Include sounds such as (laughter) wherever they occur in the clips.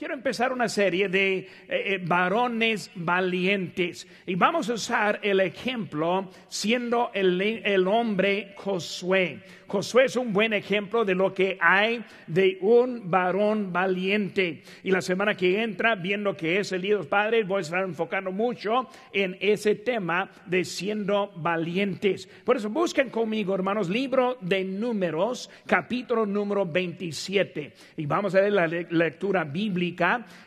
quiero empezar una serie de eh, eh, varones valientes y vamos a usar el ejemplo siendo el, el hombre Josué. Josué es un buen ejemplo de lo que hay de un varón valiente. Y la semana que entra, viendo que es el Día de Padres, voy a estar enfocando mucho en ese tema de siendo valientes. Por eso busquen conmigo, hermanos, libro de números, capítulo número 27. Y vamos a ver la lectura bíblica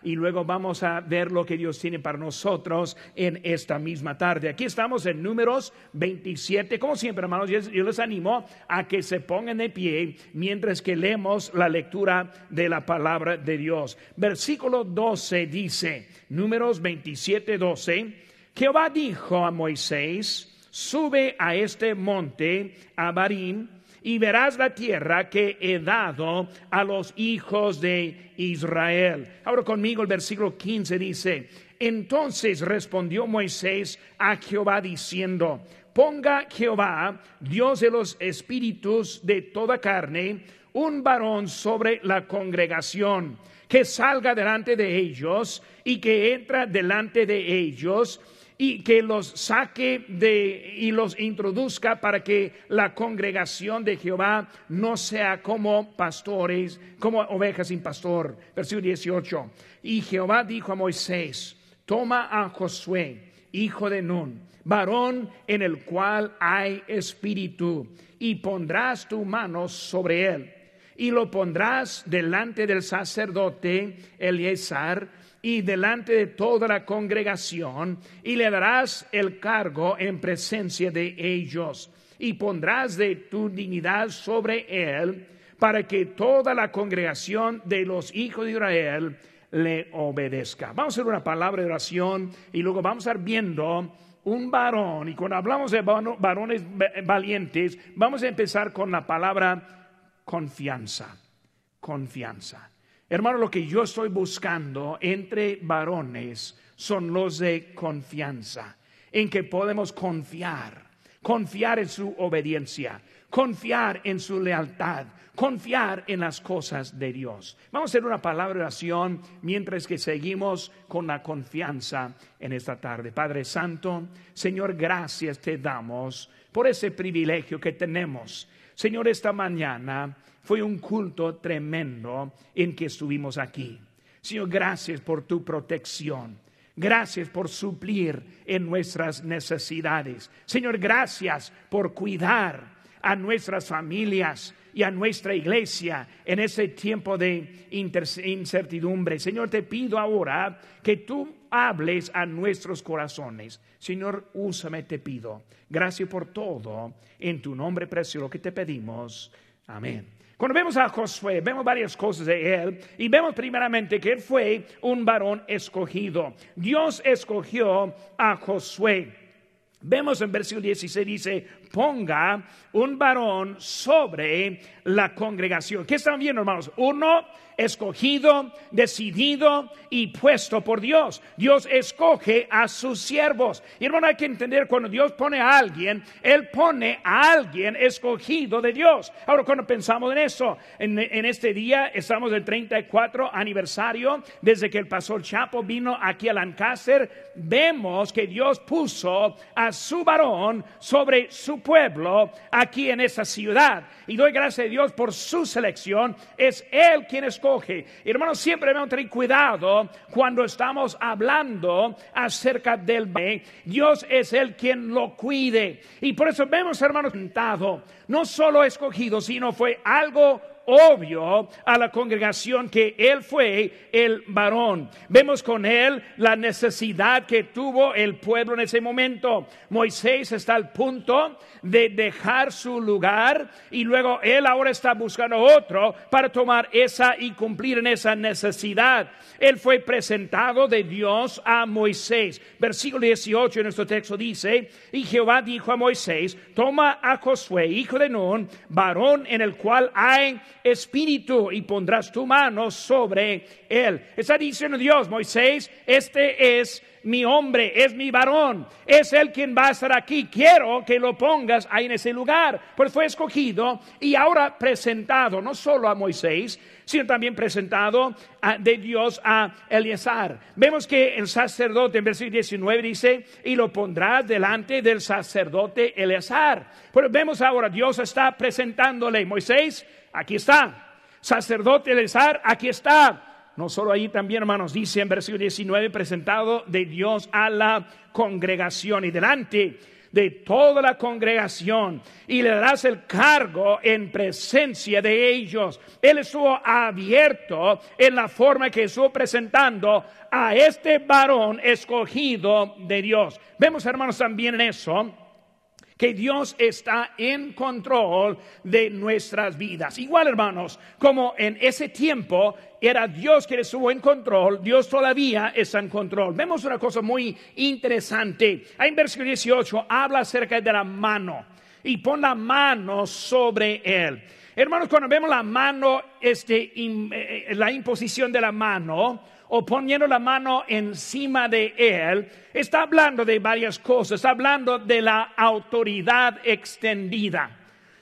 y luego vamos a ver lo que Dios tiene para nosotros en esta misma tarde. Aquí estamos en números 27. Como siempre, hermanos, yo les animo a que se pongan de pie mientras que leemos la lectura de la palabra de Dios. Versículo 12 dice, números 27, 12, Jehová dijo a Moisés, sube a este monte, a Barín, y verás la tierra que he dado a los hijos de Israel. Ahora conmigo el versículo 15 dice, entonces respondió Moisés a Jehová diciendo, ponga Jehová, Dios de los espíritus de toda carne, un varón sobre la congregación, que salga delante de ellos y que entra delante de ellos y que los saque de y los introduzca para que la congregación de Jehová no sea como pastores, como ovejas sin pastor. Versículo 18. Y Jehová dijo a Moisés, toma a Josué, hijo de Nun, varón en el cual hay espíritu, y pondrás tu mano sobre él, y lo pondrás delante del sacerdote Eleazar, y delante de toda la congregación, y le darás el cargo en presencia de ellos, y pondrás de tu dignidad sobre él, para que toda la congregación de los hijos de Israel le obedezca. Vamos a hacer una palabra de oración y luego vamos a estar viendo un varón, y cuando hablamos de varones valientes, vamos a empezar con la palabra confianza, confianza. Hermano, lo que yo estoy buscando entre varones son los de confianza, en que podemos confiar, confiar en su obediencia, confiar en su lealtad, confiar en las cosas de Dios. Vamos a hacer una palabra de oración mientras que seguimos con la confianza en esta tarde. Padre Santo, Señor, gracias te damos por ese privilegio que tenemos. Señor, esta mañana fue un culto tremendo en que estuvimos aquí. Señor, gracias por tu protección. Gracias por suplir en nuestras necesidades. Señor, gracias por cuidar a nuestras familias y a nuestra iglesia en ese tiempo de incertidumbre. Señor, te pido ahora que tú hables a nuestros corazones. Señor, úsame, te pido. Gracias por todo. En tu nombre precioso que te pedimos. Amén. Cuando vemos a Josué, vemos varias cosas de él y vemos primeramente que él fue un varón escogido. Dios escogió a Josué. Vemos en versículo 16 dice, ponga un varón sobre la congregación. ¿Qué están viendo, hermanos? Uno escogido, decidido y puesto por Dios. Dios escoge a sus siervos. Y hermano, hay que entender cuando Dios pone a alguien, Él pone a alguien escogido de Dios. Ahora, cuando pensamos en eso, en, este día estamos del 34 aniversario desde que el pastor Chapo vino aquí a Lancaster, vemos que Dios puso a su varón sobre su pueblo aquí en esa ciudad. Y doy gracias a Dios por su selección. Es Él quien es escoge. Hermanos, siempre debemos tener cuidado cuando estamos hablando acerca del bien. Dios es el quien lo cuide. Y por eso vemos, hermanos, no solo escogido, sino fue algo obvio a la congregación que él fue el varón. Vemos con él la necesidad que tuvo el pueblo en ese momento. Moisés está al punto de dejar su lugar y luego él ahora está buscando otro para tomar esa y cumplir en esa necesidad. Él fue presentado de Dios a Moisés. Versículo 18 en nuestro texto dice, y Jehová dijo a Moisés, toma a Josué, hijo de Nun, varón en el cual hay espíritu y pondrás tu mano sobre él. Está diciendo Dios, Moisés, este es mi hombre, es mi varón, es él quien va a estar aquí. Quiero que lo pongas ahí en ese lugar. Pues fue escogido y ahora presentado no solo a Moisés, sino también presentado de Dios a Eleazar. Vemos que el sacerdote en versículo 19 dice, y lo pondrá delante del sacerdote Eleazar. Pero vemos ahora, Dios está presentándole, Moisés, aquí está. Sacerdote Eleazar, aquí está no solo ahí también, hermanos, dice en versículo 19, presentado de Dios a la congregación y delante de toda la congregación y le darás el cargo en presencia de ellos. Él estuvo abierto en la forma que estuvo presentando a este varón escogido de Dios. Vemos, hermanos, también en eso que Dios está en control de nuestras vidas. Igual, hermanos, como en ese tiempo era Dios que estuvo en control, Dios todavía está en control. Vemos una cosa muy interesante. Ahí en versículo 18 habla acerca de la mano y pon la mano sobre él. Hermanos, cuando vemos la mano, este, eh, eh, la imposición de la mano, o poniendo la mano encima de él, está hablando de varias cosas, está hablando de la autoridad extendida.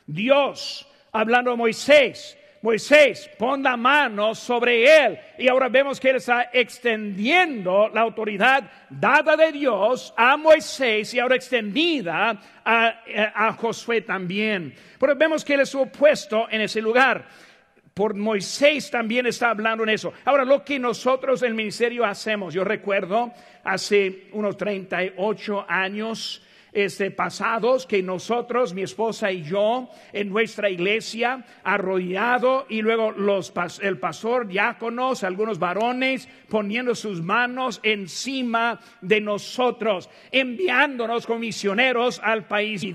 Dios, hablando a Moisés, Moisés, pon la mano sobre él. Y ahora vemos que él está extendiendo la autoridad dada de Dios a Moisés y ahora extendida a, a Josué también. Pero vemos que él estuvo puesto en ese lugar por Moisés también está hablando en eso. Ahora, lo que nosotros en el ministerio hacemos, yo recuerdo hace unos 38 años este, pasados que nosotros, mi esposa y yo, en nuestra iglesia, arrollado y luego los, el pastor, diáconos, algunos varones, poniendo sus manos encima de nosotros, enviándonos como misioneros al país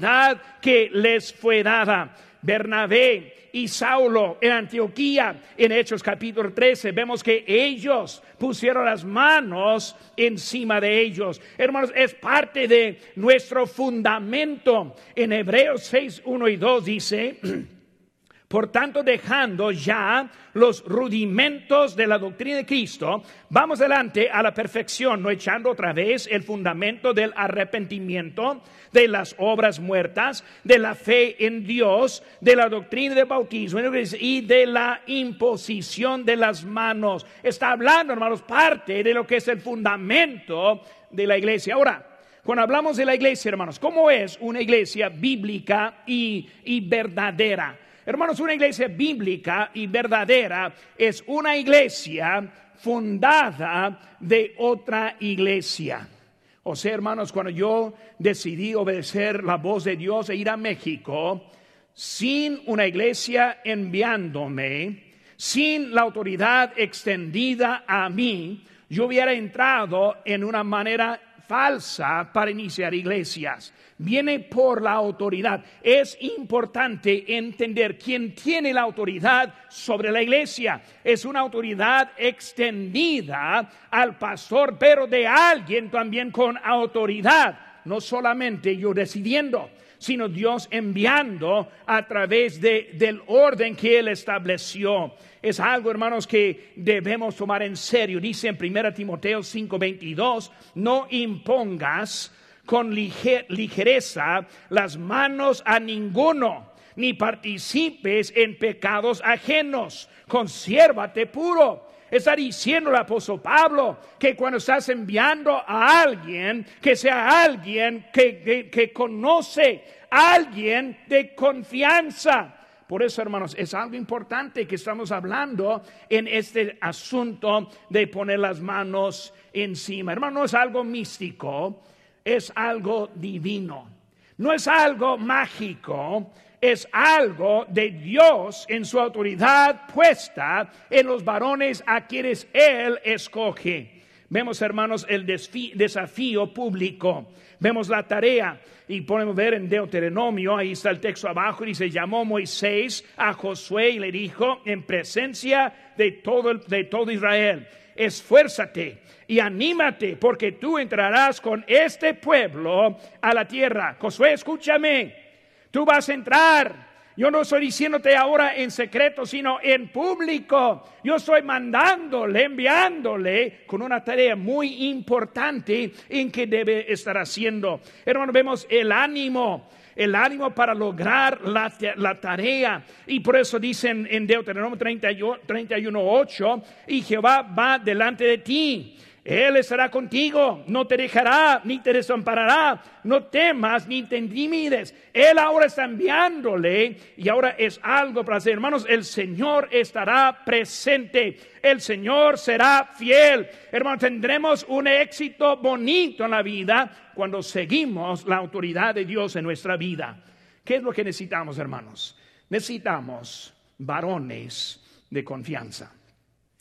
que les fue dada. Bernabé y Saulo en Antioquía, en Hechos capítulo 13, vemos que ellos pusieron las manos encima de ellos. Hermanos, es parte de nuestro fundamento. En Hebreos 6, 1 y 2 dice, (clears throat) Por tanto, dejando ya los rudimentos de la doctrina de Cristo, vamos adelante a la perfección, no echando otra vez el fundamento del arrepentimiento, de las obras muertas, de la fe en Dios, de la doctrina del bautismo y de la imposición de las manos. Está hablando, hermanos, parte de lo que es el fundamento de la iglesia. Ahora, cuando hablamos de la iglesia, hermanos, ¿cómo es una iglesia bíblica y, y verdadera? Hermanos, una iglesia bíblica y verdadera es una iglesia fundada de otra iglesia. O sea, hermanos, cuando yo decidí obedecer la voz de Dios e ir a México, sin una iglesia enviándome, sin la autoridad extendida a mí, yo hubiera entrado en una manera falsa para iniciar iglesias. Viene por la autoridad. Es importante entender quién tiene la autoridad sobre la iglesia. Es una autoridad extendida al pastor, pero de alguien también con autoridad. No solamente yo decidiendo sino Dios enviando a través de, del orden que Él estableció. Es algo, hermanos, que debemos tomar en serio. Dice en 1 Timoteo 5:22, no impongas con ligereza las manos a ninguno, ni participes en pecados ajenos. Consérvate puro Está diciendo el apóstol Pablo que cuando estás enviando a alguien, que sea alguien que, que, conoce, alguien de confianza. Por eso, hermanos, es algo importante que estamos hablando en este asunto de poner las manos encima. Hermano, no es algo místico, es algo divino. No es algo mágico, es algo de Dios en su autoridad puesta en los varones a quienes Él escoge. Vemos, hermanos, el desafío público. Vemos la tarea y podemos ver en Deuteronomio, ahí está el texto abajo, y dice, llamó Moisés a Josué y le dijo, en presencia de todo, de todo Israel, esfuérzate y anímate, porque tú entrarás con este pueblo a la tierra. Josué, escúchame, Tú vas a entrar Yo no estoy diciéndote ahora en secreto, sino en público. Yo estoy mandándole, enviándole con una tarea muy importante en que debe estar haciendo. Hermano, vemos el ánimo el ánimo para lograr la, tarea. Y por eso dicen en Deuteronomio 31, 8, y Jehová va delante de ti él estará contigo, no te dejará ni te desamparará, no temas ni te intimides. Él ahora está enviándole y ahora es algo para hacer. Hermanos, el Señor estará presente, el Señor será fiel. Hermanos, tendremos un éxito bonito en la vida cuando seguimos la autoridad de Dios en nuestra vida. ¿Qué es lo que necesitamos, hermanos? Necesitamos varones de confianza.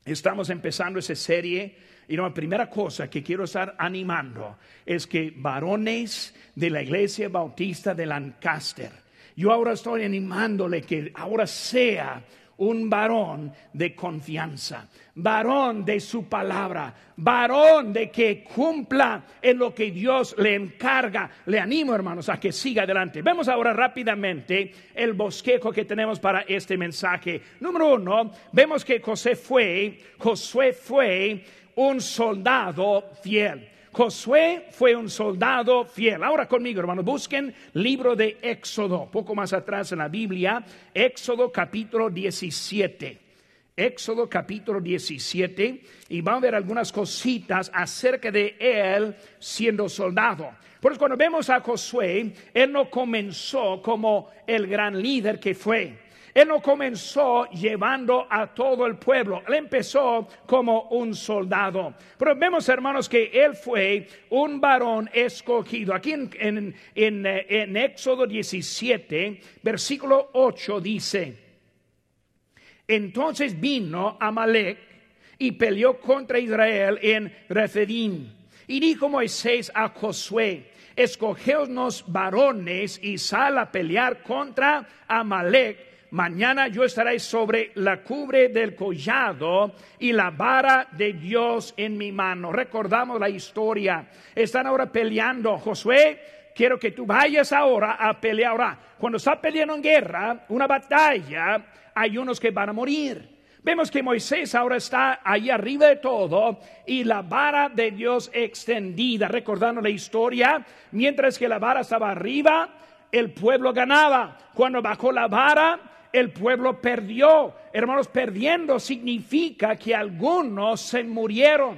Estamos empezando esa serie y la primera cosa que quiero estar animando es que varones de la iglesia bautista de Lancaster, yo ahora estoy animándole que ahora sea un varón de confianza, varón de su palabra, varón de que cumpla en lo que Dios le encarga. Le animo, hermanos, a que siga adelante. Vemos ahora rápidamente el bosquejo que tenemos para este mensaje. Número uno, vemos que José fue, Josué fue un soldado fiel. Josué fue un soldado fiel. Ahora conmigo, hermanos, busquen libro de Éxodo, poco más atrás en la Biblia, Éxodo capítulo 17. Éxodo capítulo 17 y van a ver algunas cositas acerca de él siendo soldado. Por eso cuando vemos a Josué, él no comenzó como el gran líder que fue. Él no comenzó llevando a todo el pueblo, él empezó como un soldado. Pero vemos, hermanos, que él fue un varón escogido. Aquí en, en, Éxodo 17, versículo 8 dice, entonces vino Amalek y peleó contra Israel en Refidim. Y dijo Moisés a Josué, escogeos varones y sal a pelear contra Amalek Mañana yo estaré sobre la cubre del collado y la vara de Dios en mi mano. Recordamos la historia. Están ahora peleando. Josué, quiero que tú vayas ahora a pelear. Ahora, cuando está peleando en guerra, una batalla, hay unos que van a morir. Vemos que Moisés ahora está ahí arriba de todo y la vara de Dios extendida, recordando la historia, mientras que la vara estaba arriba, el pueblo ganaba. Cuando bajó la vara, el pueblo perdió. Hermanos, perdiendo significa que algunos se murieron.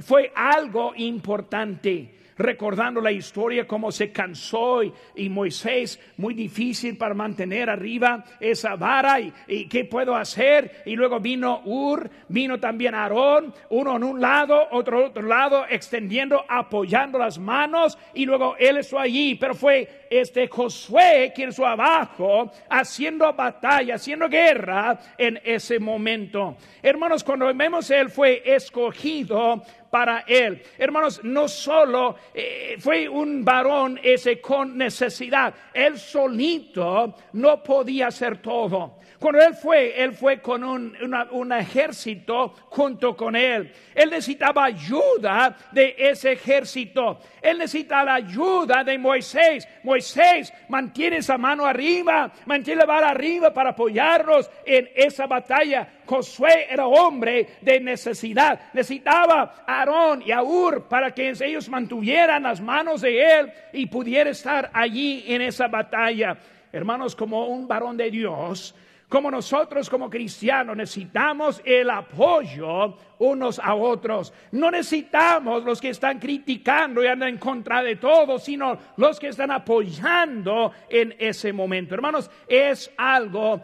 Fue algo importante recordando la historia, cómo se cansó y, Moisés, muy difícil para mantener arriba esa vara y, qué puedo hacer. Y luego vino Ur, vino también Aarón, uno en un lado, otro en otro lado, extendiendo, apoyando las manos y luego él estuvo allí, pero fue este Josué quien estuvo abajo haciendo batalla, haciendo guerra en ese momento. Hermanos, cuando vemos él fue escogido para él. Hermanos, no solo eh, fue un varón ese con necesidad, él solito no podía hacer todo. Cuando él fue, él fue con un, ejército junto con él. Él necesitaba ayuda de ese ejército. Él necesitaba la ayuda de Moisés. Moisés, mantiene esa mano arriba, mantiene la vara arriba para apoyarnos en esa batalla. Josué era hombre de necesidad. Necesitaba a Aarón y a Ur para que ellos mantuvieran las manos de él y pudiera estar allí en esa batalla. Hermanos, como un varón de Dios, como nosotros como cristianos necesitamos el apoyo unos a otros. No necesitamos los que están criticando y andan en contra de todo, sino los que están apoyando en ese momento. Hermanos, es algo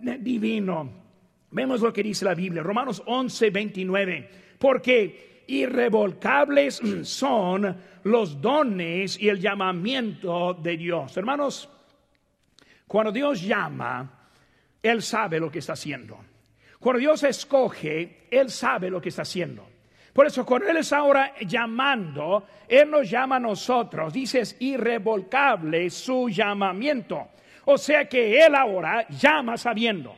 divino. Vemos lo que dice la Biblia, Romanos 11, 29. Porque irrevocables (clears throat) son los dones y el llamamiento de Dios. Hermanos, cuando Dios llama, él sabe lo que está haciendo. Cuando Dios escoge, Él sabe lo que está haciendo. Por eso cuando Él está ahora llamando, Él nos llama a nosotros. Dice, es irrevocable su llamamiento. O sea que Él ahora llama sabiendo.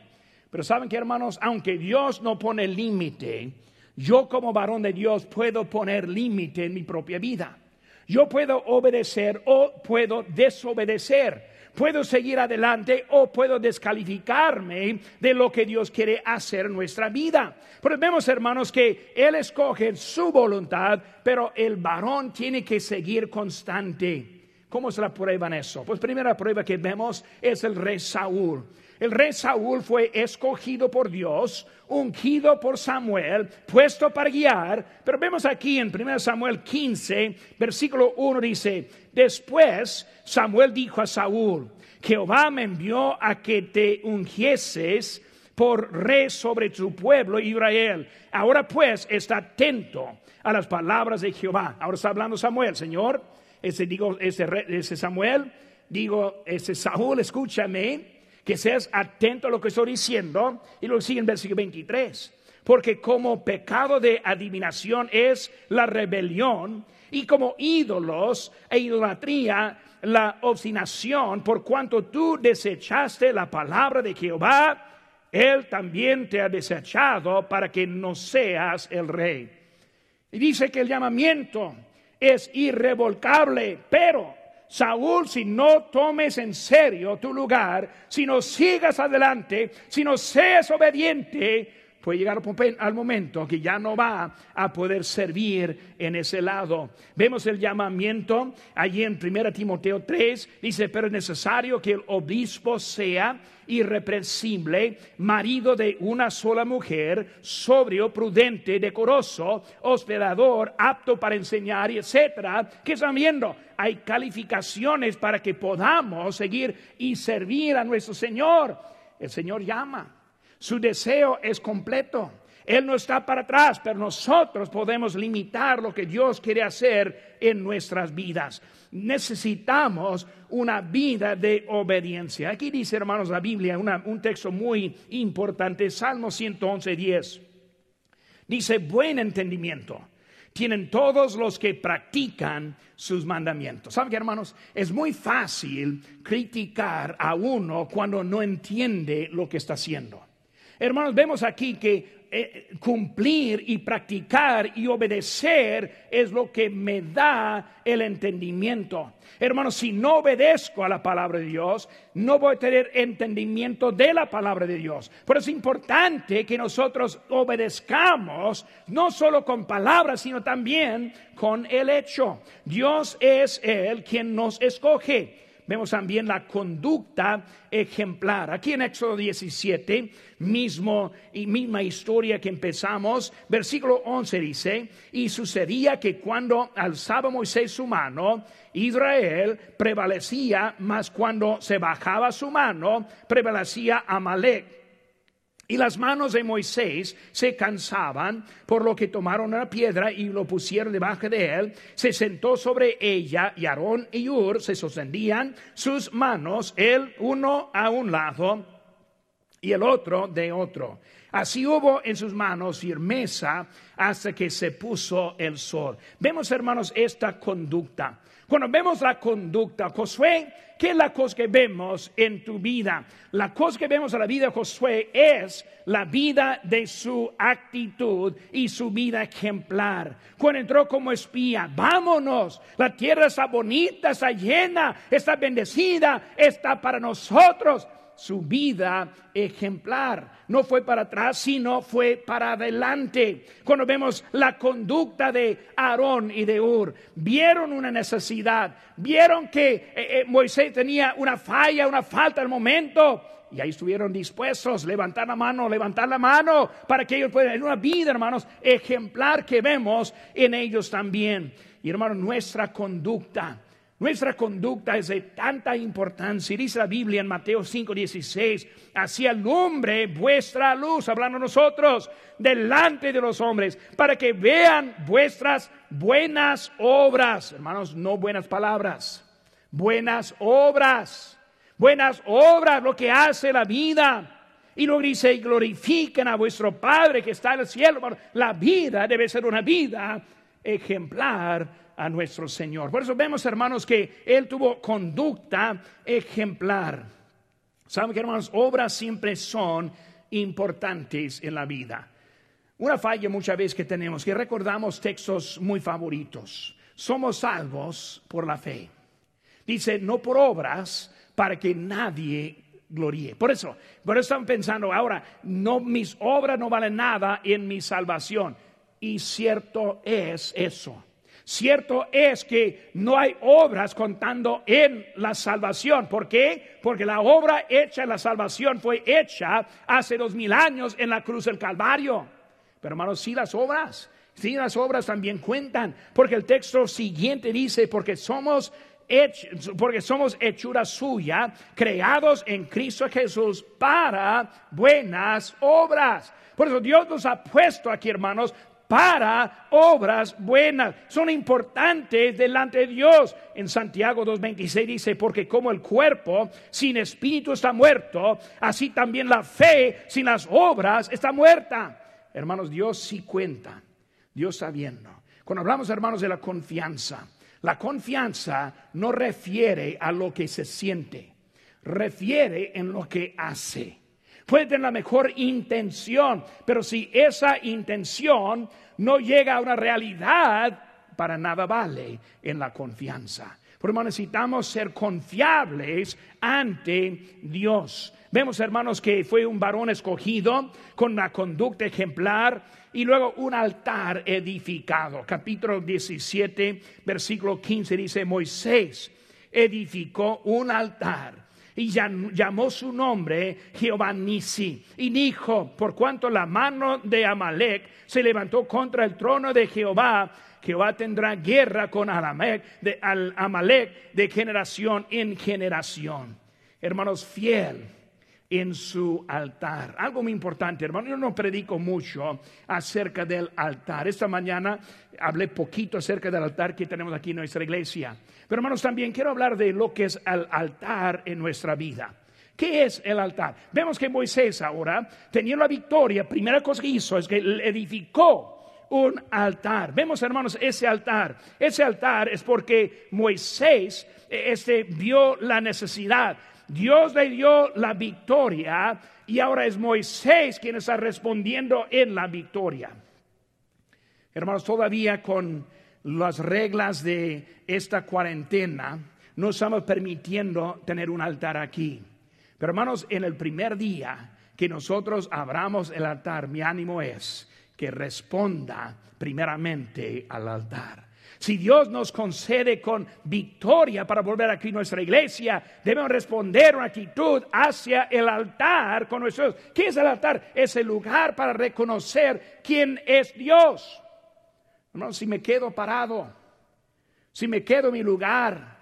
Pero saben que hermanos, aunque Dios no pone límite, yo como varón de Dios puedo poner límite en mi propia vida. Yo puedo obedecer o puedo desobedecer. Puedo seguir adelante o puedo descalificarme de lo que Dios quiere hacer en nuestra vida. Pero vemos, hermanos, que Él escoge su voluntad, pero el varón tiene que seguir constante. ¿Cómo se la prueba en eso? Pues primera prueba que vemos es el rey Saúl. El rey Saúl fue escogido por Dios, ungido por Samuel, puesto para guiar. Pero vemos aquí en 1 Samuel 15, versículo 1 dice, después Samuel dijo a Saúl, Jehová me envió a que te ungieses por rey sobre tu pueblo Israel. Ahora pues está atento a las palabras de Jehová. Ahora está hablando Samuel, Señor, ese digo, ese, Samuel, digo, ese Saúl, escúchame que seas atento a lo que estoy diciendo. Y lo sigue en versículo 23. Porque como pecado de adivinación es la rebelión, y como ídolos e idolatría la obstinación, por cuanto tú desechaste la palabra de Jehová, Él también te ha desechado para que no seas el rey. Y dice que el llamamiento es irrevocable, pero Saúl, si no tomes en serio tu lugar, si no sigas adelante, si no seas obediente, puede llegar al momento que ya no va a poder servir en ese lado. Vemos el llamamiento allí en 1 Timoteo 3, dice, pero es necesario que el obispo sea irreprensible, marido de una sola mujer, sobrio, prudente, decoroso, hospedador, apto para enseñar, etcétera. ¿Qué están viendo? Hay calificaciones para que podamos seguir y servir a nuestro Señor. El Señor llama. Su deseo es completo. Él no está para atrás, pero nosotros podemos limitar lo que Dios quiere hacer en nuestras vidas. Necesitamos una vida de obediencia. Aquí dice, hermanos, la Biblia, un texto muy importante, Salmo 111, 10. Dice, buen entendimiento tienen todos los que practican sus mandamientos. ¿Saben qué, hermanos? Es muy fácil criticar a uno cuando no entiende lo que está haciendo. Hermanos, vemos aquí que eh, cumplir y practicar y obedecer es lo que me da el entendimiento. Hermanos, si no obedezco a la palabra de Dios, no voy a tener entendimiento de la palabra de Dios. Por eso es importante que nosotros obedezcamos, no solo con palabras, sino también con el hecho. Dios es el quien nos escoge vemos también la conducta ejemplar. Aquí en Éxodo 17, mismo y misma historia que empezamos, versículo 11 dice, y sucedía que cuando alzaba Moisés su mano, Israel prevalecía, mas cuando se bajaba su mano, prevalecía Amalek. Y las manos de Moisés se cansaban, por lo que tomaron una piedra y lo pusieron debajo de él. Se sentó sobre ella y Aarón y Ur se sostenían sus manos, él uno a un lado y el otro de otro. Así hubo en sus manos firmeza hasta que se puso el sol. Vemos, hermanos, esta conducta. Cuando vemos la conducta, Josué, ¿qué es la cosa que vemos en tu vida? La cosa que vemos en la vida de Josué es la vida de su actitud y su vida ejemplar. Cuando entró como espía, vámonos, la tierra está bonita, está llena, está bendecida, está para nosotros su vida ejemplar. No fue para atrás, sino fue para adelante. Cuando vemos la conducta de Aarón y de Ur, vieron una necesidad, vieron que eh, eh, Moisés tenía una falla, una falta al momento. Y ahí estuvieron dispuestos, levantar la mano, levantar la mano, para que ellos puedan, en una vida, hermanos, ejemplar que vemos en ellos también. Y hermanos, nuestra conducta nuestra conducta es de tanta importancia. Dice la Biblia en Mateo 5:16, así alumbre vuestra luz, hablando nosotros, delante de los hombres, para que vean vuestras buenas obras. Hermanos, no buenas palabras, buenas obras. Buenas obras, lo que hace la vida. Y luego dice, glorifiquen a vuestro Padre que está en el cielo. La vida debe ser una vida ejemplar a nuestro Señor. Por eso vemos, hermanos, que Él tuvo conducta ejemplar. Saben que, hermanos, obras siempre son importantes en la vida. Una falla muchas veces que tenemos, que recordamos textos muy favoritos. Somos salvos por la fe. Dice, no por obras, para que nadie gloríe. Por eso, por eso están pensando ahora, no mis obras no valen nada en mi salvación. Y cierto es eso. Cierto es que no hay obras contando en la salvación. ¿Por qué? Porque la obra hecha en la salvación fue hecha hace dos mil años en la cruz del Calvario. Pero hermanos, sí las obras, sí las obras también cuentan. Porque el texto siguiente dice, porque somos porque somos hechura suya, creados en Cristo Jesús para buenas obras. Por eso Dios nos ha puesto aquí, hermanos, para obras buenas. Son importantes delante de Dios. En Santiago 2.26 dice, porque como el cuerpo sin espíritu está muerto, así también la fe sin las obras está muerta. Hermanos, Dios sí cuenta. Dios sabiendo. Cuando hablamos, hermanos, de la confianza, la confianza no refiere a lo que se siente, refiere en lo que hace puede tener la mejor intención, pero si esa intención no llega a una realidad, para nada vale en la confianza. Por necesitamos ser confiables ante Dios. Vemos, hermanos, que fue un varón escogido con una conducta ejemplar y luego un altar edificado. Capítulo 17, versículo 15 dice, Moisés edificó un altar y llamó su nombre Jehová Nisi. Y dijo, por cuanto la mano de Amalek se levantó contra el trono de Jehová, Jehová tendrá guerra con Amalek de, Amalek de generación en generación. Hermanos, fiel en su altar. Algo muy importante, hermano, yo no predico mucho acerca del altar. Esta mañana hablé poquito acerca del altar que tenemos aquí en nuestra iglesia. Pero hermanos, también quiero hablar de lo que es el altar en nuestra vida. ¿Qué es el altar? Vemos que Moisés ahora, teniendo la victoria, primera cosa que hizo es que edificó un altar. Vemos, hermanos, ese altar. Ese altar es porque Moisés este, vio la necesidad Dios le dio la victoria y ahora es Moisés quien está respondiendo en la victoria. Hermanos, todavía con las reglas de esta cuarentena, no estamos permitiendo tener un altar aquí. Pero hermanos, en el primer día que nosotros abramos el altar, mi ánimo es que responda primeramente al altar. Si Dios nos concede con victoria para volver aquí nuestra iglesia, debemos responder una actitud hacia el altar con nuestros. ¿Qué es el altar? Es el lugar para reconocer quién es Dios. Hermano, si me quedo parado, si me quedo en mi lugar,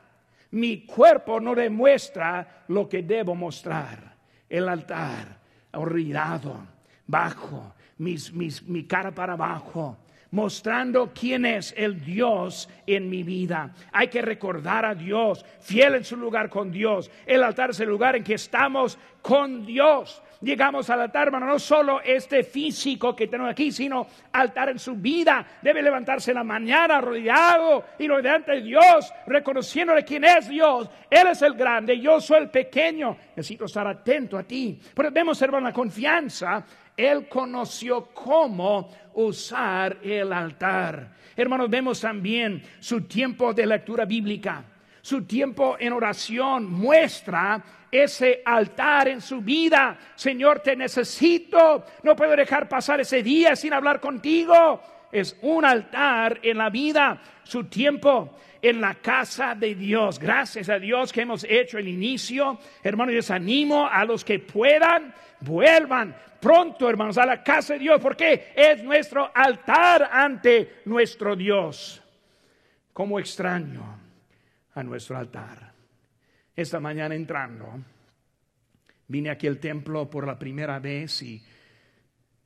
mi cuerpo no demuestra lo que debo mostrar. El altar, olvidado, bajo, mi cara para abajo mostrando quién es el Dios en mi vida. Hay que recordar a Dios, fiel en su lugar con Dios. El altar es el lugar en que estamos con Dios. Llegamos al altar, hermano, no solo este físico que tenemos aquí, sino altar en su vida. Debe levantarse en la mañana rodeado y rodeante de Dios, reconociéndole quién es Dios. Él es el grande, yo soy el pequeño. Necesito estar atento a ti. Pero debemos, hermano, la confianza él conoció cómo usar el altar. Hermanos, vemos también su tiempo de lectura bíblica. Su tiempo en oración muestra ese altar en su vida. Señor, te necesito. No puedo dejar pasar ese día sin hablar contigo. Es un altar en la vida. Su tiempo en la casa de Dios. Gracias a Dios que hemos hecho el inicio. Hermanos, les animo a los que puedan, vuelvan pronto, hermanos, a la casa de Dios, porque es nuestro altar ante nuestro Dios. Como extraño a nuestro altar. Esta mañana entrando, vine aquí al templo por la primera vez y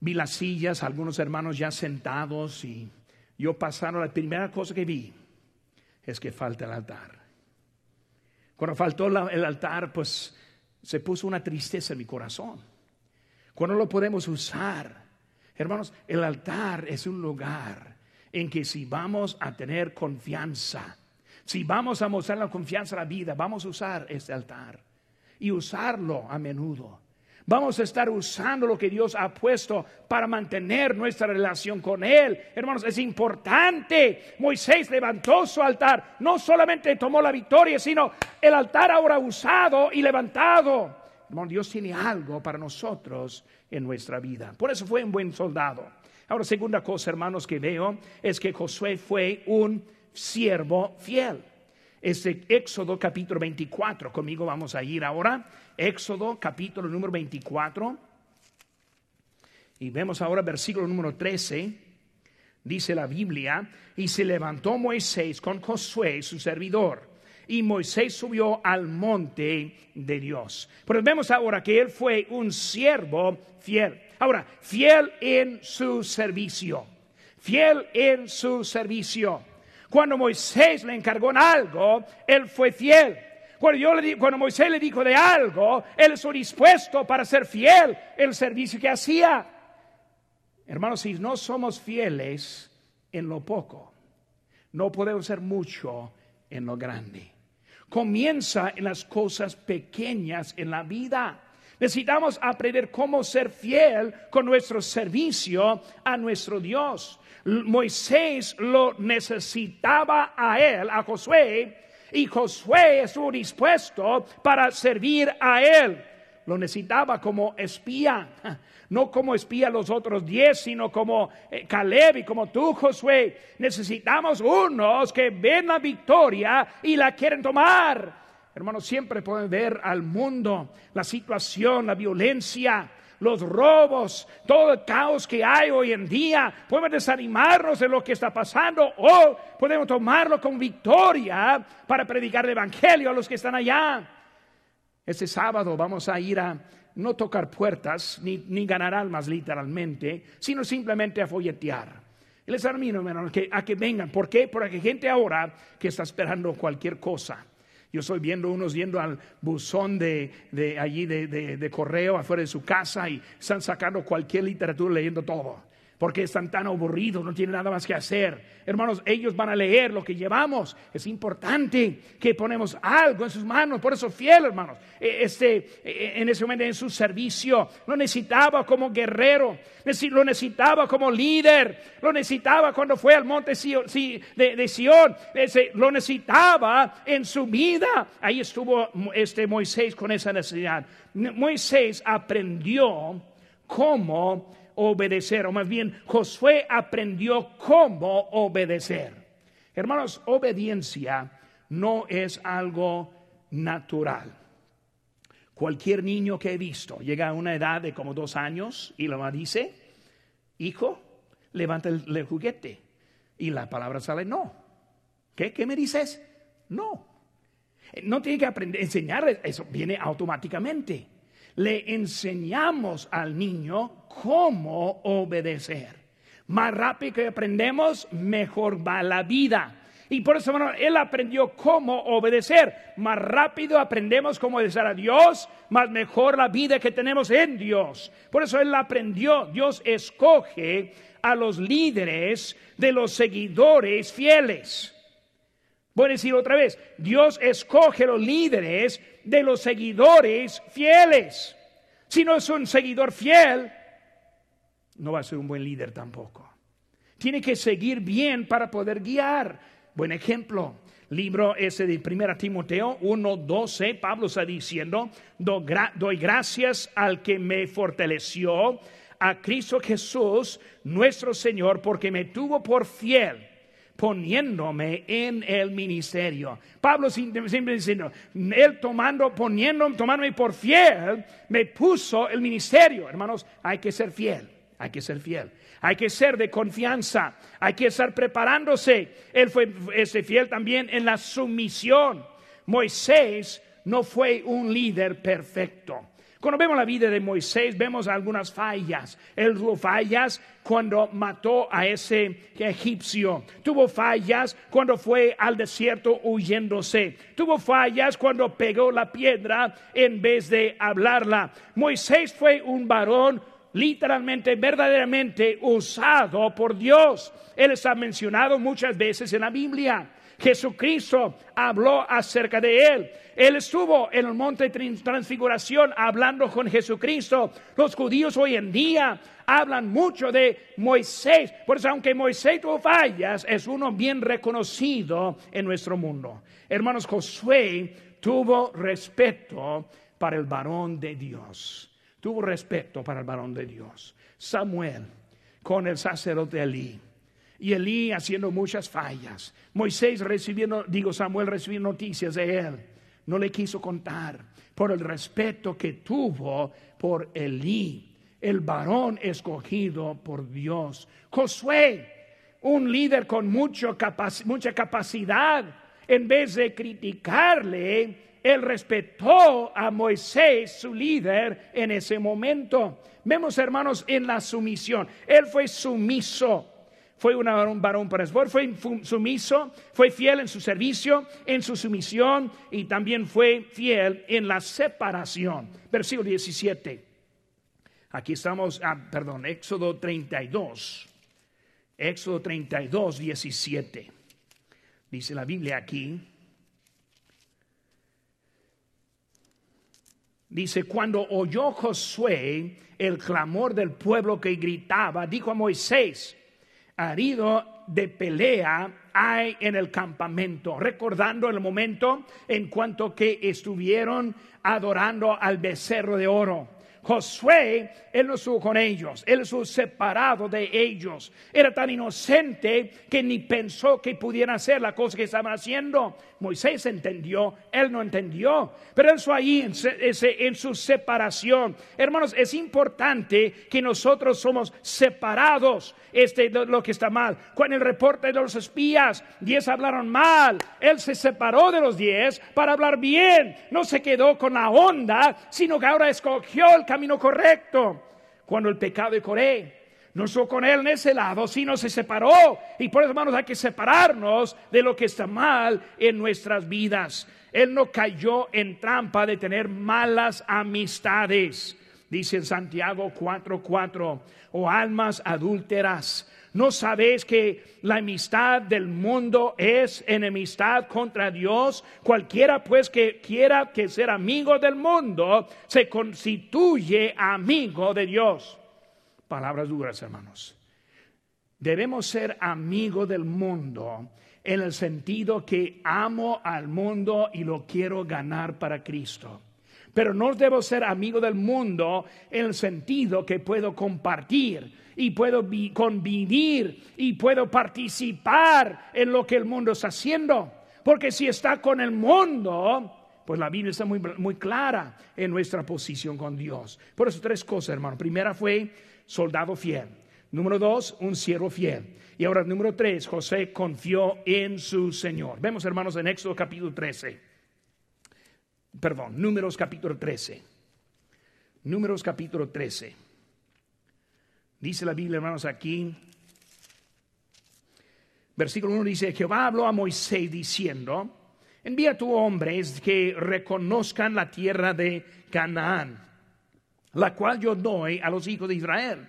vi las sillas, algunos hermanos ya sentados y yo pasaron, la primera cosa que vi es que falta el altar. Cuando faltó el altar, pues se puso una tristeza en mi corazón cuando lo podemos usar. Hermanos, el altar es un lugar en que si vamos a tener confianza, si vamos a mostrar la confianza a la vida, vamos a usar este altar y usarlo a menudo. Vamos a estar usando lo que Dios ha puesto para mantener nuestra relación con Él. Hermanos, es importante. Moisés levantó su altar. No solamente tomó la victoria, sino el altar ahora usado y levantado. Hermanos, Dios tiene algo para nosotros en nuestra vida. Por eso fue un buen soldado. Ahora, segunda cosa, hermanos, que veo es que Josué fue un siervo fiel. Este Éxodo capítulo 24, conmigo vamos a ir ahora. Éxodo capítulo número 24. Y vemos ahora versículo número 13. Dice la Biblia, y se levantó Moisés con Josué, su servidor, y Moisés subió al monte de Dios. Pero vemos ahora que él fue un siervo fiel. Ahora, fiel en su servicio. Fiel en su servicio. Cuando Moisés le encargó en algo, él fue fiel. Cuando, yo le, cuando Moisés le dijo de algo, él estuvo dispuesto para ser fiel el servicio que hacía. Hermanos, si no somos fieles en lo poco, no podemos ser mucho en lo grande. Comienza en las cosas pequeñas en la vida. Necesitamos aprender cómo ser fiel con nuestro servicio a nuestro Dios. Moisés lo necesitaba a él, a Josué, y Josué estuvo dispuesto para servir a él. Lo necesitaba como espía, (laughs) no como espía los otros diez, sino como eh, Caleb y como tú, Josué. Necesitamos unos que ven la victoria y la quieren tomar. Hermanos, siempre pueden ver al mundo, la situación, la violencia, los robos, todo el caos que hay hoy en día. Podemos desanimarnos de lo que está pasando o podemos tomarlo con victoria para predicar el Evangelio a los que están allá. Este sábado vamos a ir a no tocar puertas ni, ganar almas literalmente, sino simplemente a folletear. Les animo, que, a que vengan. ¿Por qué? Porque hay gente ahora que está esperando cualquier cosa yo estoy viendo unos yendo al buzón de, allí de, de, correo afuera de su casa y están sacando cualquier literatura leyendo todo porque están tan aburridos, no tienen nada más que hacer. Hermanos, ellos van a leer lo que llevamos. Es importante que ponemos algo en sus manos. Por eso, fiel, hermanos, e, este, e, en ese momento en su servicio, lo necesitaba como guerrero, lo necesitaba como líder, lo necesitaba cuando fue al monte de Sion, lo necesitaba en su vida. Ahí estuvo este Moisés con esa necesidad. Moisés aprendió cómo obedecer, o más bien Josué aprendió cómo obedecer. Hermanos, obediencia no es algo natural. Cualquier niño que he visto llega a una edad de como dos años y lo dice, hijo, levanta el, juguete. Y la palabra sale, no. ¿Qué? ¿Qué me dices? No. No tiene que aprender, enseñarle, eso viene automáticamente le enseñamos al niño cómo obedecer. Más rápido que aprendemos, mejor va la vida. Y por eso, bueno, él aprendió cómo obedecer. Más rápido aprendemos cómo obedecer a Dios, más mejor la vida que tenemos en Dios. Por eso él aprendió. Dios escoge a los líderes de los seguidores fieles. Voy a decir otra vez, Dios escoge los líderes de los seguidores fieles. Si no es un seguidor fiel, no va a ser un buen líder tampoco. Tiene que seguir bien para poder guiar. Buen ejemplo, libro ese de 1 Timoteo 1:12, Pablo está diciendo, doy gracias al que me fortaleció, a Cristo Jesús, nuestro Señor, porque me tuvo por fiel poniéndome en el ministerio. Pablo siempre diciendo, él tomando, poniéndome, tomándome por fiel, me puso el ministerio. Hermanos, hay que ser fiel, hay que ser fiel. Hay que ser de confianza, hay que estar preparándose. Él fue fiel también en la sumisión. Moisés no fue un líder perfecto. Cuando vemos la vida de Moisés, vemos algunas fallas. Él tuvo fallas cuando mató a ese egipcio. Tuvo fallas cuando fue al desierto huyéndose. Tuvo fallas cuando pegó la piedra en vez de hablarla. Moisés fue un varón literalmente, verdaderamente usado por Dios. Él está mencionado muchas veces en la Biblia. Jesucristo habló acerca de él. Él estuvo en el monte transfiguración hablando con Jesucristo. Los judíos hoy en día hablan mucho de Moisés. Por eso, aunque Moisés tuvo fallas, es uno bien reconocido en nuestro mundo. Hermanos, Josué tuvo respeto para el varón de Dios. Tuvo respeto para el varón de Dios. Samuel con el sacerdote Elí y Elí haciendo muchas fallas. Moisés recibiendo, digo Samuel recibiendo noticias de él. No le quiso contar por el respeto que tuvo por Elí, el varón escogido por Dios. Josué, un líder con mucho mucha capacidad, en vez de criticarle, él respetó a Moisés, su líder, en ese momento. Vemos, hermanos, en la sumisión. Él fue sumiso fue un varón para esbor, fue sumiso, fue fiel en su servicio, en su sumisión y también fue fiel en la separación. Versículo 17. Aquí estamos, ah, perdón, Éxodo 32. Éxodo 32, 17. Dice la Biblia aquí. Dice, cuando oyó Josué el clamor del pueblo que gritaba, dijo a Moisés, herido de pelea hay en el campamento, recordando el momento en cuanto que estuvieron adorando al becerro de oro. Josué, él no estuvo con ellos, él estuvo separado de ellos. Era tan inocente que ni pensó que pudiera hacer la cosa que estaban haciendo. Moisés entendió, él no entendió, pero él fue ahí en, en su separación. Hermanos, es importante que nosotros somos separados este, de lo que está mal. Con el reporte de los espías, diez hablaron mal, él se separó de los diez para hablar bien, no se quedó con la onda, sino que ahora escogió el camino correcto. Cuando el pecado de Coré no estuvo con él en ese lado, sino se separó. Y por eso, hermanos, hay que separarnos de lo que está mal en nuestras vidas. Él no cayó en trampa de tener malas amistades. Dice en Santiago 4:4, o almas adúlteras. ¿No sabéis que la amistad del mundo es enemistad contra Dios? Cualquiera pues que quiera que ser amigo del mundo se constituye amigo de Dios. Palabras duras, hermanos. Debemos ser amigos del mundo en el sentido que amo al mundo y lo quiero ganar para Cristo. Pero no debo ser amigo del mundo en el sentido que puedo compartir y puedo convivir y puedo participar en lo que el mundo está haciendo. Porque si está con el mundo, pues la Biblia está muy, muy clara en nuestra posición con Dios. Por eso tres cosas, hermano. Primera fue soldado fiel. Número dos, un siervo fiel. Y ahora, número tres, José confió en su Señor. Vemos, hermanos, en Éxodo capítulo 13. Perdón, Números capítulo 13. Números capítulo 13. Dice la Biblia, hermanos, aquí. Versículo 1 dice, Jehová habló a Moisés diciendo, envía a tu hombres que reconozcan la tierra de Canaán la cual yo doy a los hijos de Israel.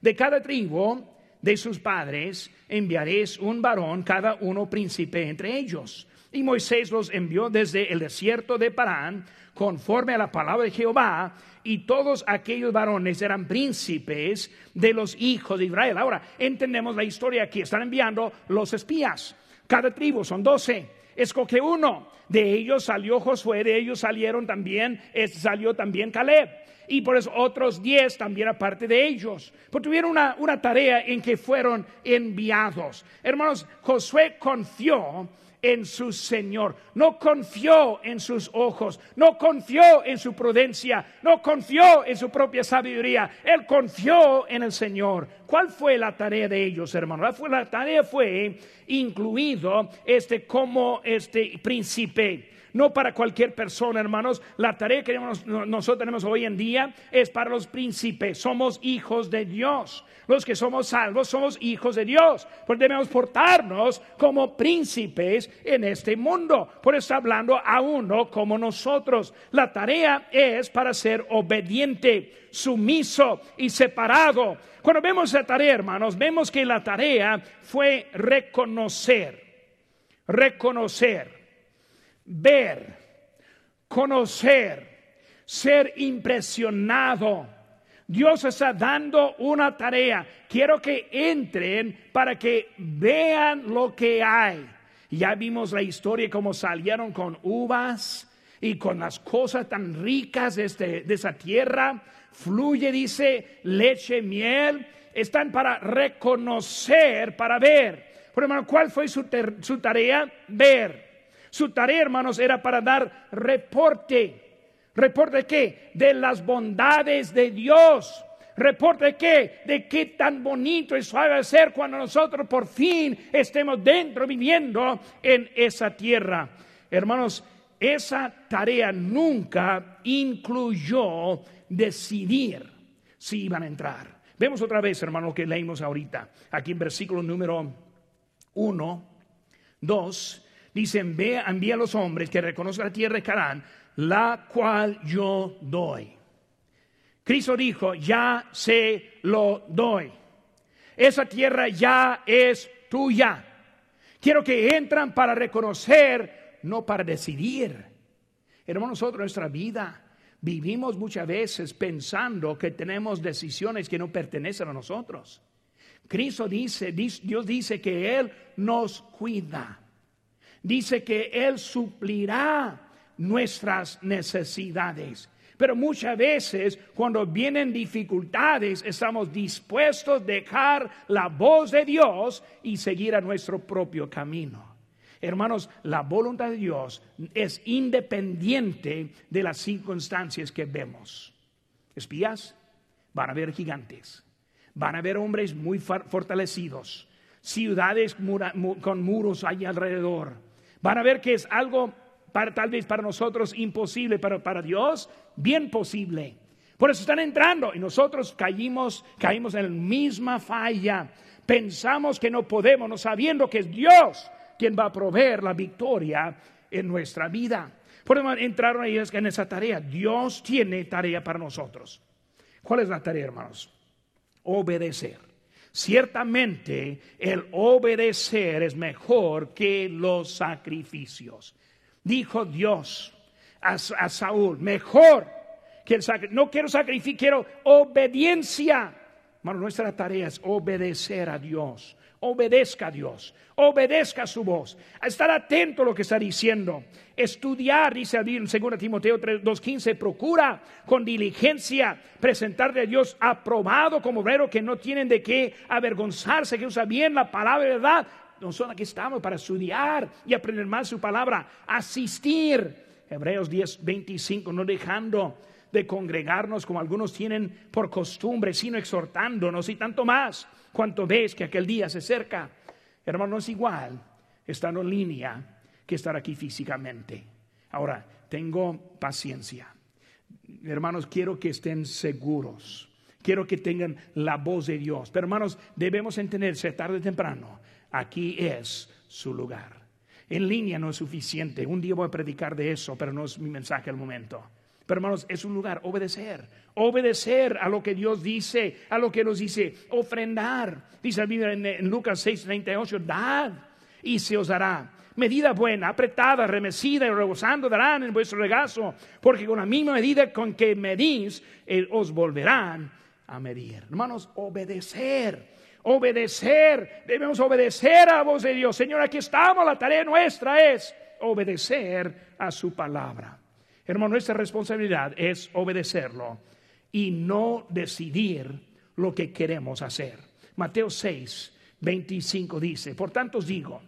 De cada tribu de sus padres enviaréis un varón, cada uno príncipe entre ellos. Y Moisés los envió desde el desierto de Parán, conforme a la palabra de Jehová, y todos aquellos varones eran príncipes de los hijos de Israel. Ahora, entendemos la historia aquí. Están enviando los espías. Cada tribu son doce. Escoge uno. De ellos salió Josué, de ellos salieron también, salió también Caleb y por eso otros diez también aparte de ellos. Porque tuvieron una, una tarea en que fueron enviados. Hermanos, Josué confió en su Señor, no confió en sus ojos, no confió en su prudencia, no confió en su propia sabiduría, él confió en el Señor. ¿Cuál fue la tarea de ellos, hermanos? La, tarea fue incluido este como este príncipe no para cualquier persona, hermanos. La tarea que nosotros tenemos hoy en día es para los príncipes. Somos hijos de Dios. Los que somos salvos somos hijos de Dios. Pues debemos portarnos como príncipes en este mundo. Por eso hablando a uno como nosotros. La tarea es para ser obediente, sumiso y separado. Cuando vemos esa tarea, hermanos, vemos que la tarea fue reconocer. Reconocer ver, conocer, ser impresionado. Dios está dando una tarea. Quiero que entren para que vean lo que hay. Ya vimos la historia, cómo salieron con uvas y con las cosas tan ricas de, este, de esa tierra. Fluye, dice, leche, miel. Están para reconocer, para ver. Por hermano, ¿cuál fue su, su tarea? Ver. Su tarea, hermanos, era para dar reporte. ¿Reporte qué? De las bondades de Dios. ¿Reporte qué? De qué tan bonito y suave ser cuando nosotros por fin estemos dentro viviendo en esa tierra. Hermanos, esa tarea nunca incluyó decidir si iban a entrar. Vemos otra vez, hermano, que leímos ahorita, aquí en versículo número 1, 2 Dice, envía, a los hombres que reconozcan la tierra de Canaán, la cual yo doy. Cristo dijo, ya se lo doy. Esa tierra ya es tuya. Quiero que entran para reconocer, no para decidir. Hermanos, nosotros nuestra vida vivimos muchas veces pensando que tenemos decisiones que no pertenecen a nosotros. Cristo dice, Dios dice que Él nos cuida dice que Él suplirá nuestras necesidades. Pero muchas veces cuando vienen dificultades estamos dispuestos a dejar la voz de Dios y seguir a nuestro propio camino. Hermanos, la voluntad de Dios es independiente de las circunstancias que vemos. Espías, van a ver gigantes, van a ver hombres muy fortalecidos, ciudades con muros ahí alrededor Van a ver que es algo para, tal vez para nosotros imposible, pero para Dios bien posible. Por eso están entrando y nosotros caímos, caímos en la misma falla. Pensamos que no podemos, no sabiendo que es Dios quien va a proveer la victoria en nuestra vida. Por eso entraron ahí en esa tarea. Dios tiene tarea para nosotros. ¿Cuál es la tarea, hermanos? Obedecer. Ciertamente el obedecer es mejor que los sacrificios. Dijo Dios a, Saúl, mejor que el sacrificio. No quiero sacrificio, quiero obediencia. Bueno, nuestra tarea es obedecer a Dios obedezca a Dios, obedezca su voz, estar atento a lo que está diciendo, estudiar, dice en 2 Timoteo 2.15, procura con diligencia presentarle a Dios aprobado como obrero que no tienen de qué avergonzarse, que usa bien la palabra de verdad. Nosotros aquí estamos para estudiar y aprender más su palabra, asistir. Hebreos 10.25, no dejando de congregarnos como algunos tienen por costumbre, sino exhortándonos y tanto más cuanto ves que aquel día se acerca. Hermano, es igual estar en línea que estar aquí físicamente. Ahora, tengo paciencia. Hermanos, quiero que estén seguros. Quiero que tengan la voz de Dios. Pero hermanos, debemos entenderse tarde o temprano. Aquí es su lugar. En línea no es suficiente. Un día voy a predicar de eso, pero no es mi mensaje al momento. Pero hermanos, es un lugar, obedecer, obedecer a lo que Dios dice, a lo que nos dice, ofrendar. Dice en, en Lucas 6, 38, dad y se os dará. Medida buena, apretada, remecida y rebosando darán en vuestro regazo, porque con la misma medida con que medís, eh, os volverán a medir. Hermanos, obedecer obedecer, debemos obedecer a la voz de Dios. Señor, aquí estamos, la tarea nuestra es obedecer a su palabra. Hermano, nuestra responsabilidad es obedecerlo y no decidir lo que queremos hacer. Mateo 6, 25 dice, por tanto os digo,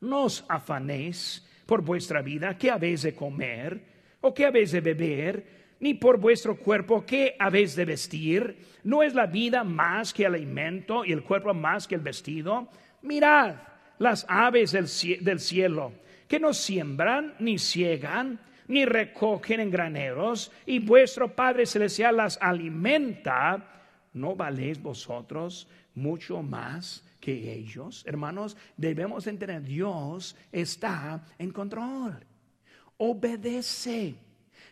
no os afanéis por vuestra vida, qué habéis de comer o qué habéis de beber, ni por vuestro cuerpo, qué habéis de vestir. ¿No es la vida más que el alimento y el cuerpo más que el vestido? Mirad las aves del cielo que no siembran ni ciegan ni recogen en graneros, y vuestro Padre Celestial las alimenta, ¿no valéis vosotros mucho más que ellos? Hermanos, debemos entender, Dios está en control. Obedece.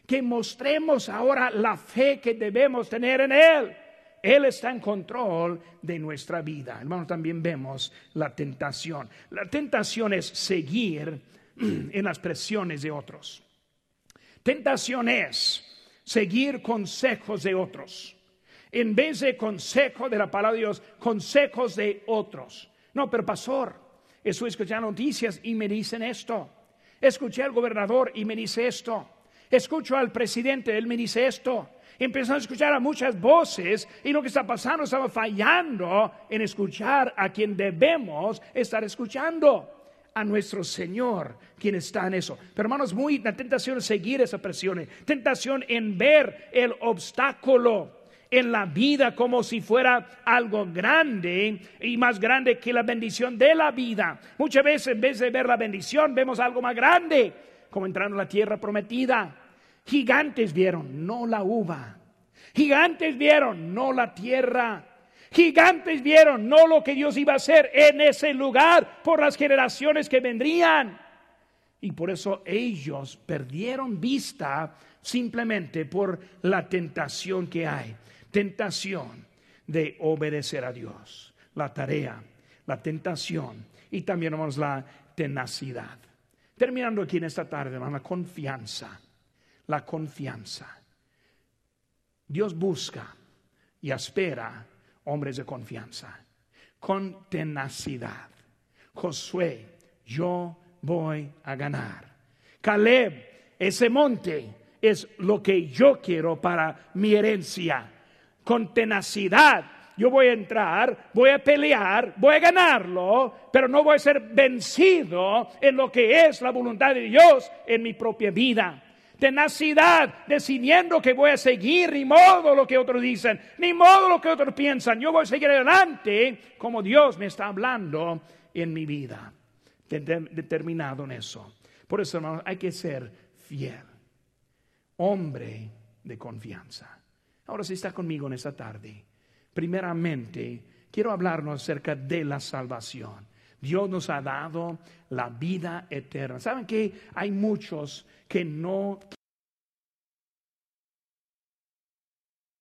Que mostremos ahora la fe que debemos tener en Él. Él está en control de nuestra vida. Hermanos, también vemos la tentación. La tentación es seguir (clears throat) en las presiones de otros. Tentación es seguir consejos de otros. En vez de consejo de la palabra de Dios, consejos de otros. No, pero pastor, estoy escuchando noticias y me dicen esto. Escuché al gobernador y me dice esto. Escucho al presidente, él me dice esto. Empezamos a escuchar a muchas voces y lo que está pasando, estamos fallando en escuchar a quien debemos estar escuchando a nuestro Señor, quien está en eso. Pero hermanos, muy la tentación es seguir esa presión, tentación en ver el obstáculo en la vida como si fuera algo grande y más grande que la bendición de la vida. Muchas veces en vez de ver la bendición vemos algo más grande, como entrando a la tierra prometida. Gigantes vieron, no la uva. Gigantes vieron, no la tierra. Gigantes vieron, no lo que Dios iba a hacer en ese lugar por las generaciones que vendrían. Y por eso ellos perdieron vista simplemente por la tentación que hay. Tentación de obedecer a Dios. La tarea, la tentación y también vamos la tenacidad. Terminando aquí en esta tarde, la confianza. La confianza. Dios busca y espera hombres de confianza, con tenacidad. Josué, yo voy a ganar. Caleb, ese monte es lo que yo quiero para mi herencia. Con tenacidad, yo voy a entrar, voy a pelear, voy a ganarlo, pero no voy a ser vencido en lo que es la voluntad de Dios en mi propia vida tenacidad, decidiendo que voy a seguir, ni modo lo que otros dicen, ni modo lo que otros piensan. Yo voy a seguir adelante como Dios me está hablando en mi vida. Determinado en eso. Por eso, hermanos, hay que ser fiel. Hombre de confianza. Ahora, si está conmigo en esta tarde, primeramente quiero hablarnos acerca de la salvación. Dios nos ha dado la vida eterna. ¿Saben que hay muchos que no